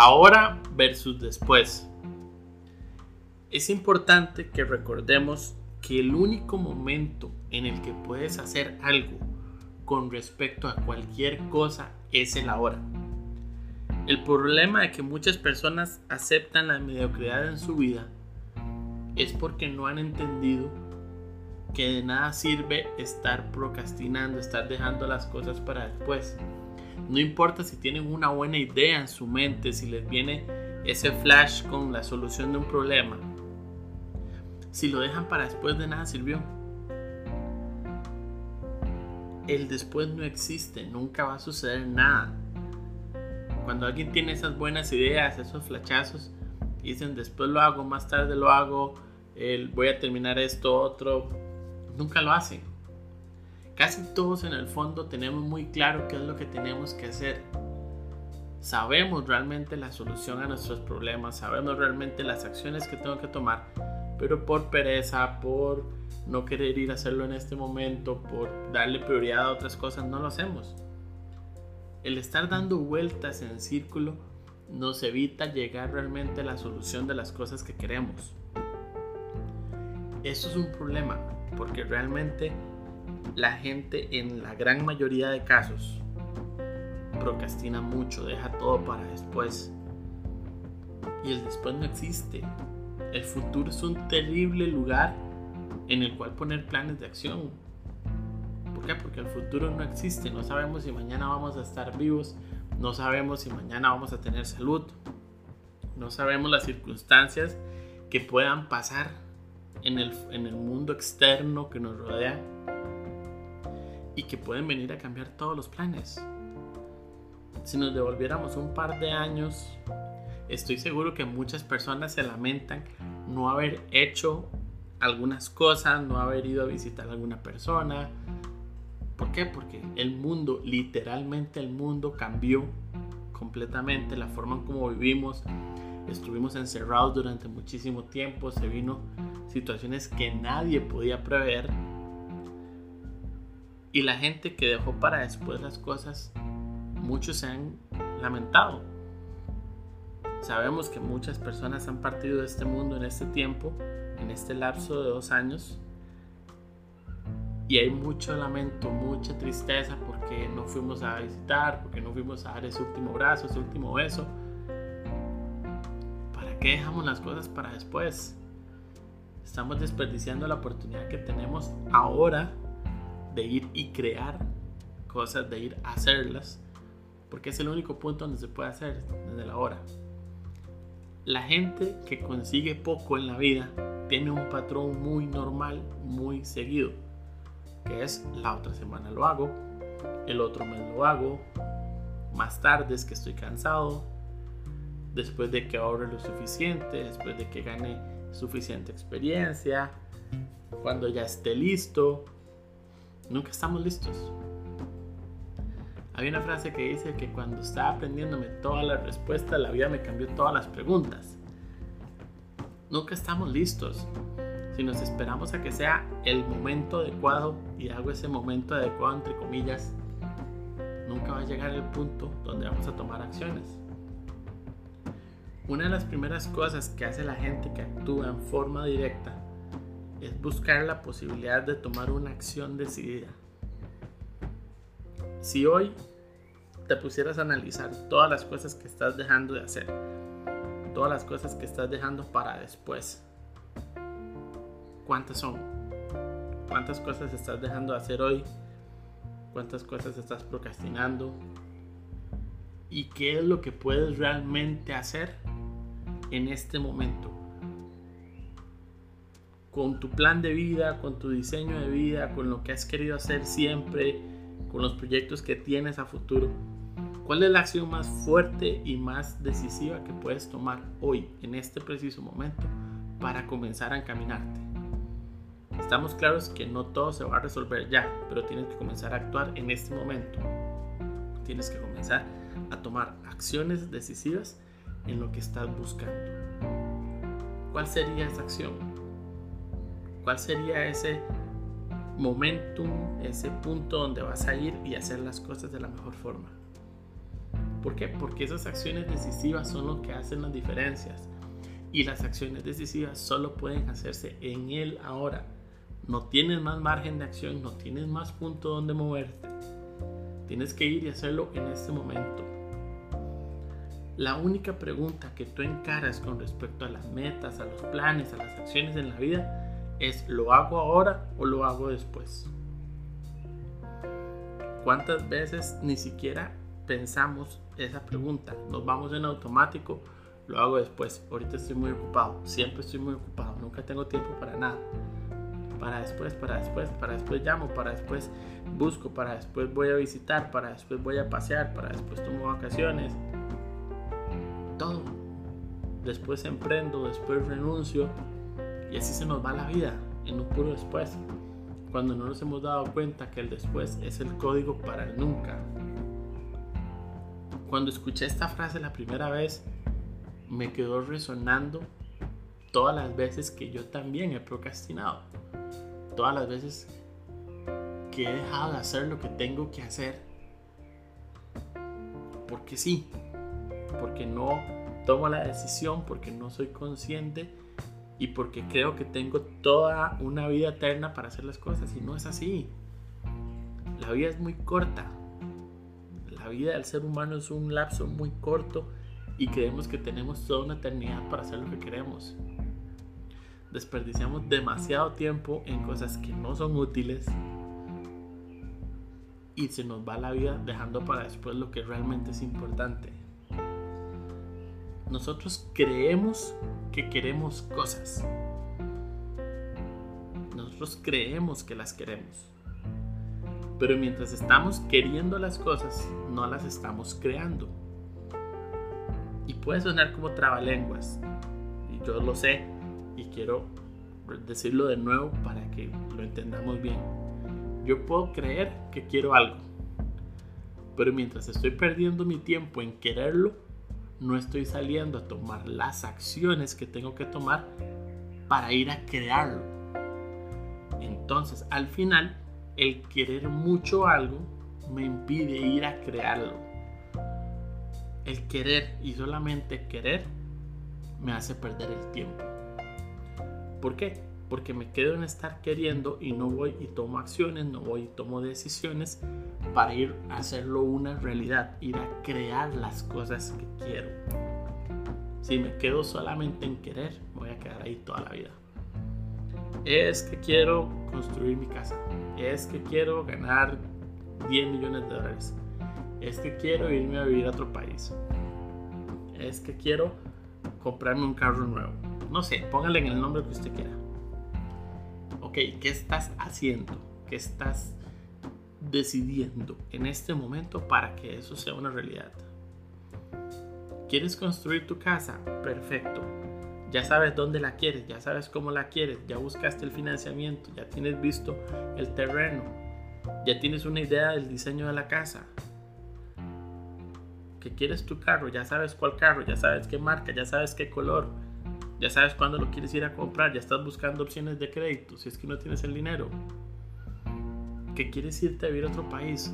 Ahora versus después. Es importante que recordemos que el único momento en el que puedes hacer algo con respecto a cualquier cosa es el ahora. El problema de que muchas personas aceptan la mediocridad en su vida es porque no han entendido que de nada sirve estar procrastinando, estar dejando las cosas para después. No importa si tienen una buena idea en su mente, si les viene ese flash con la solución de un problema. Si lo dejan para después de nada sirvió. El después no existe, nunca va a suceder nada. Cuando alguien tiene esas buenas ideas, esos flashazos, dicen después lo hago, más tarde lo hago, voy a terminar esto, otro, nunca lo hacen. Casi todos en el fondo tenemos muy claro qué es lo que tenemos que hacer. Sabemos realmente la solución a nuestros problemas, sabemos realmente las acciones que tengo que tomar, pero por pereza, por no querer ir a hacerlo en este momento, por darle prioridad a otras cosas, no lo hacemos. El estar dando vueltas en círculo nos evita llegar realmente a la solución de las cosas que queremos. Eso es un problema, porque realmente la gente en la gran mayoría de casos procrastina mucho, deja todo para después. Y el después no existe. El futuro es un terrible lugar en el cual poner planes de acción. ¿Por qué? Porque el futuro no existe. No sabemos si mañana vamos a estar vivos. No sabemos si mañana vamos a tener salud. No sabemos las circunstancias que puedan pasar en el, en el mundo externo que nos rodea y que pueden venir a cambiar todos los planes. Si nos devolviéramos un par de años, estoy seguro que muchas personas se lamentan no haber hecho algunas cosas, no haber ido a visitar a alguna persona. ¿Por qué? Porque el mundo, literalmente el mundo cambió completamente, la forma en cómo vivimos. Estuvimos encerrados durante muchísimo tiempo, se vino situaciones que nadie podía prever y la gente que dejó para después las cosas, muchos se han lamentado. Sabemos que muchas personas han partido de este mundo en este tiempo, en este lapso de dos años. Y hay mucho lamento, mucha tristeza porque no fuimos a visitar, porque no fuimos a dar ese último brazo, ese último beso. ¿Para qué dejamos las cosas para después? Estamos desperdiciando la oportunidad que tenemos ahora de ir y crear cosas, de ir a hacerlas, porque es el único punto donde se puede hacer desde la hora. La gente que consigue poco en la vida tiene un patrón muy normal, muy seguido, que es la otra semana lo hago, el otro mes lo hago, más tarde es que estoy cansado, después de que ahorre lo suficiente, después de que gane suficiente experiencia, cuando ya esté listo, Nunca estamos listos. Hay una frase que dice que cuando estaba aprendiéndome todas las respuestas, la vida me cambió todas las preguntas. Nunca estamos listos. Si nos esperamos a que sea el momento adecuado, y hago ese momento adecuado entre comillas, nunca va a llegar el punto donde vamos a tomar acciones. Una de las primeras cosas que hace la gente que actúa en forma directa es buscar la posibilidad de tomar una acción decidida. Si hoy te pusieras a analizar todas las cosas que estás dejando de hacer, todas las cosas que estás dejando para después, ¿cuántas son? ¿Cuántas cosas estás dejando de hacer hoy? ¿Cuántas cosas estás procrastinando? ¿Y qué es lo que puedes realmente hacer en este momento? Con tu plan de vida, con tu diseño de vida, con lo que has querido hacer siempre, con los proyectos que tienes a futuro. ¿Cuál es la acción más fuerte y más decisiva que puedes tomar hoy, en este preciso momento, para comenzar a encaminarte? Estamos claros que no todo se va a resolver ya, pero tienes que comenzar a actuar en este momento. Tienes que comenzar a tomar acciones decisivas en lo que estás buscando. ¿Cuál sería esa acción? ¿Cuál sería ese momentum, ese punto donde vas a ir y hacer las cosas de la mejor forma? ¿Por qué? Porque esas acciones decisivas son lo que hacen las diferencias. Y las acciones decisivas solo pueden hacerse en el ahora. No tienes más margen de acción, no tienes más punto donde moverte. Tienes que ir y hacerlo en este momento. La única pregunta que tú encaras con respecto a las metas, a los planes, a las acciones en la vida es ¿lo hago ahora o lo hago después? ¿Cuántas veces ni siquiera pensamos esa pregunta? Nos vamos en automático, lo hago después. Ahorita estoy muy ocupado, siempre estoy muy ocupado, nunca tengo tiempo para nada. Para después, para después, para después llamo, para después busco, para después voy a visitar, para después voy a pasear, para después tomo vacaciones todo. Después emprendo, después renuncio. Y así se nos va la vida, en un puro después. Cuando no nos hemos dado cuenta que el después es el código para el nunca. Cuando escuché esta frase la primera vez, me quedó resonando todas las veces que yo también he procrastinado. Todas las veces que he dejado de hacer lo que tengo que hacer. Porque sí, porque no tomo la decisión, porque no soy consciente y porque creo que tengo toda una vida eterna para hacer las cosas y no es así. La vida es muy corta. La vida del ser humano es un lapso muy corto y creemos que tenemos toda una eternidad para hacer lo que queremos. Desperdiciamos demasiado tiempo en cosas que no son útiles y se nos va la vida dejando para después lo que realmente es importante nosotros creemos que queremos cosas. Nosotros creemos que las queremos. Pero mientras estamos queriendo las cosas, no las estamos creando. Y puede sonar como trabalenguas. Y yo lo sé. Y quiero decirlo de nuevo para que lo entendamos bien. Yo puedo creer que quiero algo. Pero mientras estoy perdiendo mi tiempo en quererlo, no estoy saliendo a tomar las acciones que tengo que tomar para ir a crearlo. Entonces, al final, el querer mucho algo me impide ir a crearlo. El querer y solamente querer me hace perder el tiempo. ¿Por qué? Porque me quedo en estar queriendo y no voy y tomo acciones, no voy y tomo decisiones para ir a hacerlo una realidad, ir a crear las cosas que quiero. Si me quedo solamente en querer, voy a quedar ahí toda la vida. Es que quiero construir mi casa, es que quiero ganar 10 millones de dólares, es que quiero irme a vivir a otro país, es que quiero comprarme un carro nuevo. No sé, póngale en el nombre que usted quiera ok, ¿qué estás haciendo? ¿Qué estás decidiendo en este momento para que eso sea una realidad? ¿Quieres construir tu casa? Perfecto. Ya sabes dónde la quieres, ya sabes cómo la quieres, ya buscaste el financiamiento, ya tienes visto el terreno, ya tienes una idea del diseño de la casa. ¿Qué quieres tu carro? Ya sabes cuál carro, ya sabes qué marca, ya sabes qué color, ya sabes cuándo lo quieres ir a comprar, ya estás buscando opciones de crédito, si es que no tienes el dinero. Que quieres irte a vivir a otro país.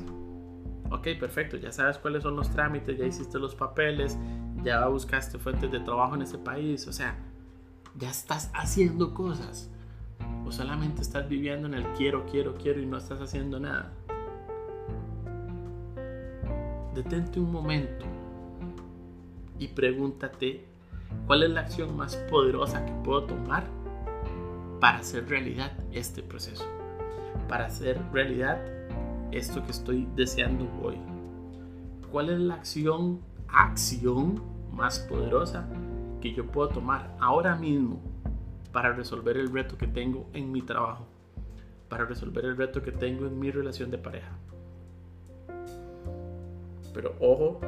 Ok, perfecto, ya sabes cuáles son los trámites, ya hiciste los papeles, ya buscaste fuentes de trabajo en ese país, o sea, ya estás haciendo cosas. O solamente estás viviendo en el quiero, quiero, quiero y no estás haciendo nada. Detente un momento y pregúntate ¿Cuál es la acción más poderosa que puedo tomar para hacer realidad este proceso? Para hacer realidad esto que estoy deseando hoy. ¿Cuál es la acción, acción más poderosa que yo puedo tomar ahora mismo para resolver el reto que tengo en mi trabajo? Para resolver el reto que tengo en mi relación de pareja. Pero ojo,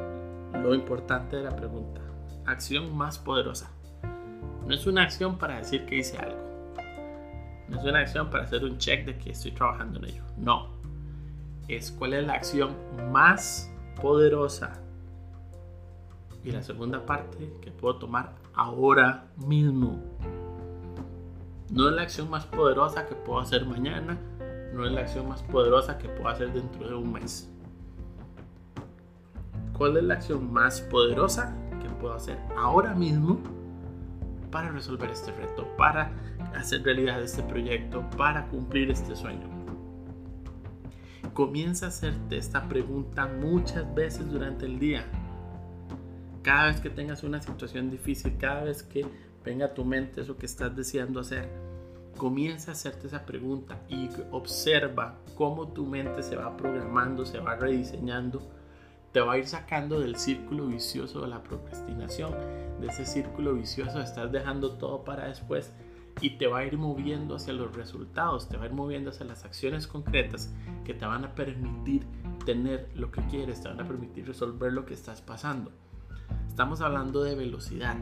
lo importante de la pregunta. Acción más poderosa. No es una acción para decir que hice algo. No es una acción para hacer un check de que estoy trabajando en ello. No. Es cuál es la acción más poderosa. Y la segunda parte que puedo tomar ahora mismo. No es la acción más poderosa que puedo hacer mañana. No es la acción más poderosa que puedo hacer dentro de un mes. ¿Cuál es la acción más poderosa puedo hacer ahora mismo para resolver este reto, para hacer realidad este proyecto, para cumplir este sueño? Comienza a hacerte esta pregunta muchas veces durante el día. Cada vez que tengas una situación difícil, cada vez que venga a tu mente eso que estás deseando hacer, comienza a hacerte esa pregunta y observa cómo tu mente se va programando, se va rediseñando, te va a ir sacando del círculo vicioso de la procrastinación, de ese círculo vicioso de estar dejando todo para después y te va a ir moviendo hacia los resultados, te va a ir moviendo hacia las acciones concretas que te van a permitir tener lo que quieres, te van a permitir resolver lo que estás pasando. Estamos hablando de velocidad.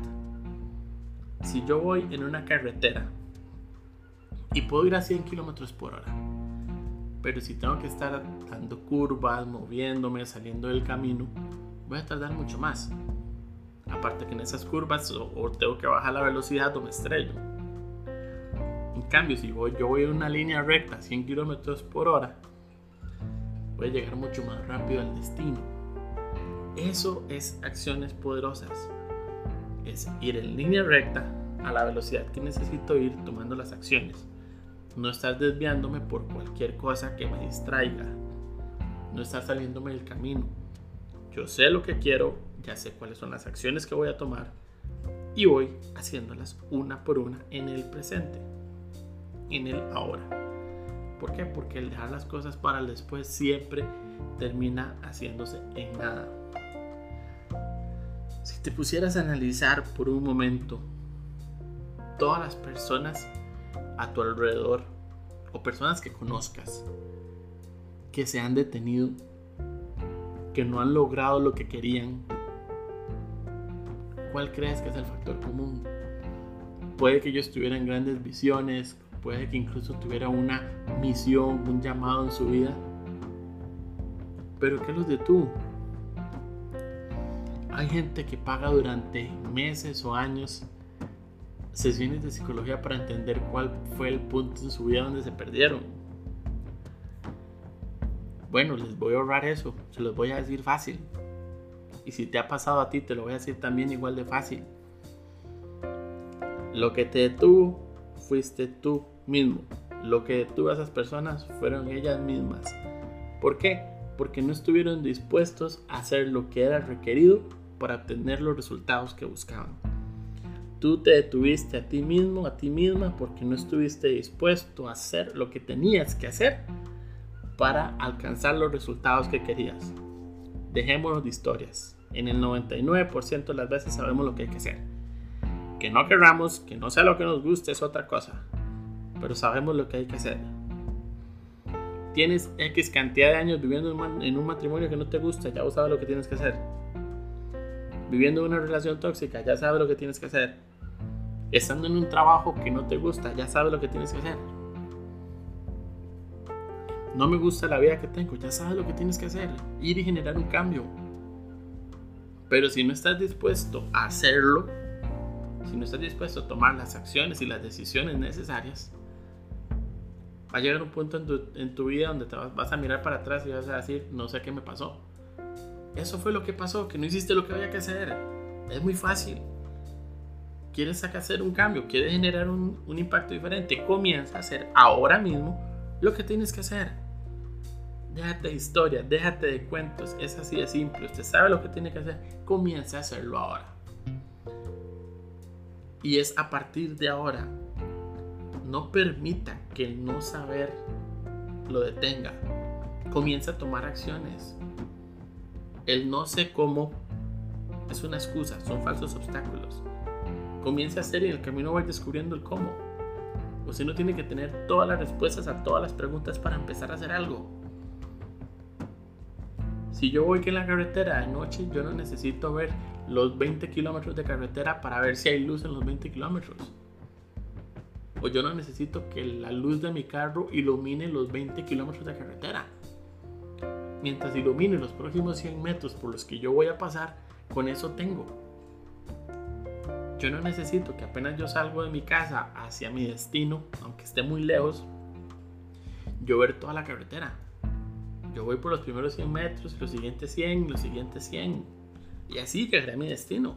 Si yo voy en una carretera y puedo ir a 100 kilómetros por hora, pero si tengo que estar dando curvas, moviéndome, saliendo del camino, voy a tardar mucho más. Aparte que en esas curvas o, tengo que bajar la velocidad o me estrello. En cambio, si voy, yo voy en una línea recta, 100 kilómetros por hora, voy a llegar mucho más rápido al destino. Eso es acciones poderosas. Es ir en línea recta a la velocidad que necesito ir tomando las acciones no estar desviándome por cualquier cosa que me distraiga, no estar saliéndome del camino. Yo sé lo que quiero, ya sé cuáles son las acciones que voy a tomar y voy haciéndolas una por una en el presente, en el ahora. ¿Por qué? Porque el dejar las cosas para el después siempre termina haciéndose en nada. Si te pusieras a analizar por un momento todas las personas a tu alrededor o personas que conozcas que se han detenido, que no han logrado lo que querían, ¿cuál crees que es el factor común? Puede que ellos tuvieran grandes visiones, puede que incluso tuviera una misión, un llamado en su vida, pero ¿qué los detuvo? Hay gente que paga durante meses o años sesiones de psicología para entender cuál fue el punto en su vida donde se perdieron. Bueno, les voy a ahorrar eso, se los voy a decir fácil. Y si te ha pasado a ti, te lo voy a decir también igual de fácil. Lo que te detuvo fuiste tú mismo. Lo que detuvo a esas personas fueron ellas mismas. ¿Por qué? Porque no estuvieron dispuestos a hacer lo que era requerido para obtener los resultados que buscaban. Tú te detuviste a ti mismo, a ti misma, porque no estuviste dispuesto a hacer lo que tenías que hacer para alcanzar los resultados que querías. Dejémonos de historias. En el 99% de las veces sabemos lo que hay que hacer. Que no querramos, que no sea lo que nos guste, es otra cosa. Pero sabemos lo que hay que hacer. Tienes X cantidad de años viviendo en un matrimonio que no te gusta, ya sabes lo que tienes que hacer viviendo una relación tóxica, ya sabes lo que tienes que hacer. Estando en un trabajo que no te gusta, ya sabes lo que tienes que hacer. No me gusta la vida que tengo, ya sabes lo que tienes que hacer. Ir y generar un cambio. Pero si no estás dispuesto a hacerlo, si no estás dispuesto a tomar las acciones y las decisiones necesarias, va a llegar un punto en tu, en tu vida donde te vas, vas a mirar para atrás y vas a decir, no sé qué me pasó eso fue lo que pasó, que no hiciste lo que había que hacer. Es muy fácil. Quieres hacer un cambio, quieres generar un, impacto diferente, comienza a hacer ahora mismo lo que tienes que hacer. Déjate de historia, déjate de cuentos, es así de simple. Usted sabe lo que tiene que hacer, comienza a hacerlo ahora. Y es a partir de ahora. No permita que el no saber lo detenga. Comienza a tomar acciones. El no sé cómo es una excusa, son falsos obstáculos. Comience a hacer y en el camino va descubriendo el cómo. Usted no tiene que tener todas las respuestas a todas las preguntas para empezar a hacer algo. Si yo voy en la carretera de noche, yo no necesito ver los 20 kilómetros de carretera para ver si hay luz en los 20 kilómetros. O yo no necesito que la luz de mi carro ilumine los 20 kilómetros de carretera. Mientras ilumine los próximos 100 metros por los que yo voy a pasar, con eso tengo. Yo no necesito que apenas yo salgo de mi casa hacia mi destino, aunque esté muy lejos, yo ver toda la carretera. Yo voy por los primeros 100 metros, los siguientes 100, los siguientes 100. Y así llegaré a mi destino.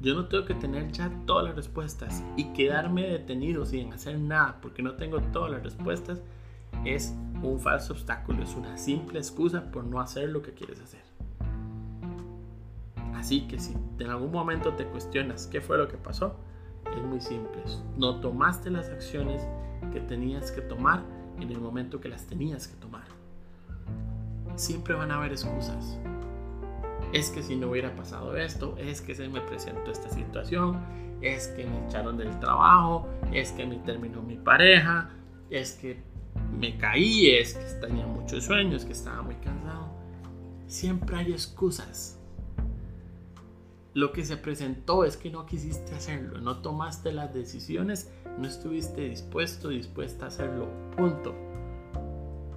Yo no tengo que tener ya todas las respuestas y quedarme detenido sin hacer nada porque no tengo todas las respuestas es un falso obstáculo, es una simple excusa por no hacer lo que quieres hacer. Así que si en algún momento te cuestionas qué fue lo que pasó, es muy simple. No tomaste las acciones que tenías que tomar en el momento que las tenías que tomar siempre van a haber excusas. Es que si no hubiera pasado esto, es que se me presentó esta situación, es que me echaron del trabajo, es que me terminó mi pareja, es que me caí, es que tenía muchos sueños, que estaba muy cansado. Siempre hay excusas. Lo que se presentó es que no quisiste hacerlo, no tomaste las decisiones, no estuviste dispuesto, dispuesta a hacerlo. Punto.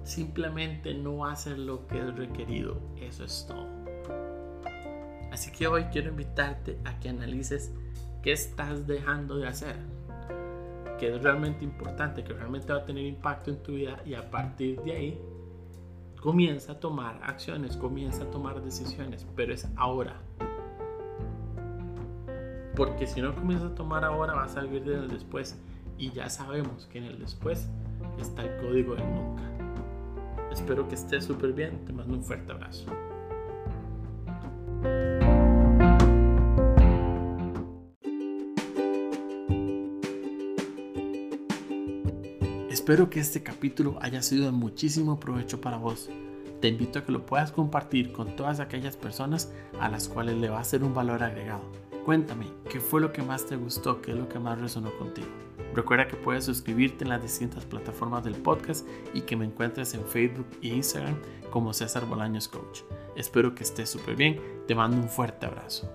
Simplemente no hacer lo que es requerido. Eso es todo. Así que hoy quiero invitarte a que analices qué estás dejando de hacer. Que es realmente importante, que realmente va a tener impacto en tu vida y a partir de ahí comienza a tomar acciones, comienza a tomar decisiones, pero es ahora. Porque si no comienzas a tomar ahora vas a vivir en el después y ya sabemos que en el después está el código del nunca. Espero que estés súper bien. Te mando un fuerte abrazo. Espero que este capítulo haya sido de muchísimo provecho para vos. Te invito a que lo puedas compartir con todas aquellas personas a las cuales le va a ser un valor agregado. Cuéntame, ¿qué fue lo que más te gustó? ¿Qué es lo que más resonó contigo? Recuerda que puedes suscribirte en las distintas plataformas del podcast y que me encuentres en Facebook e Instagram como César Bolaños Coach. Espero que estés súper bien. Te mando un fuerte abrazo.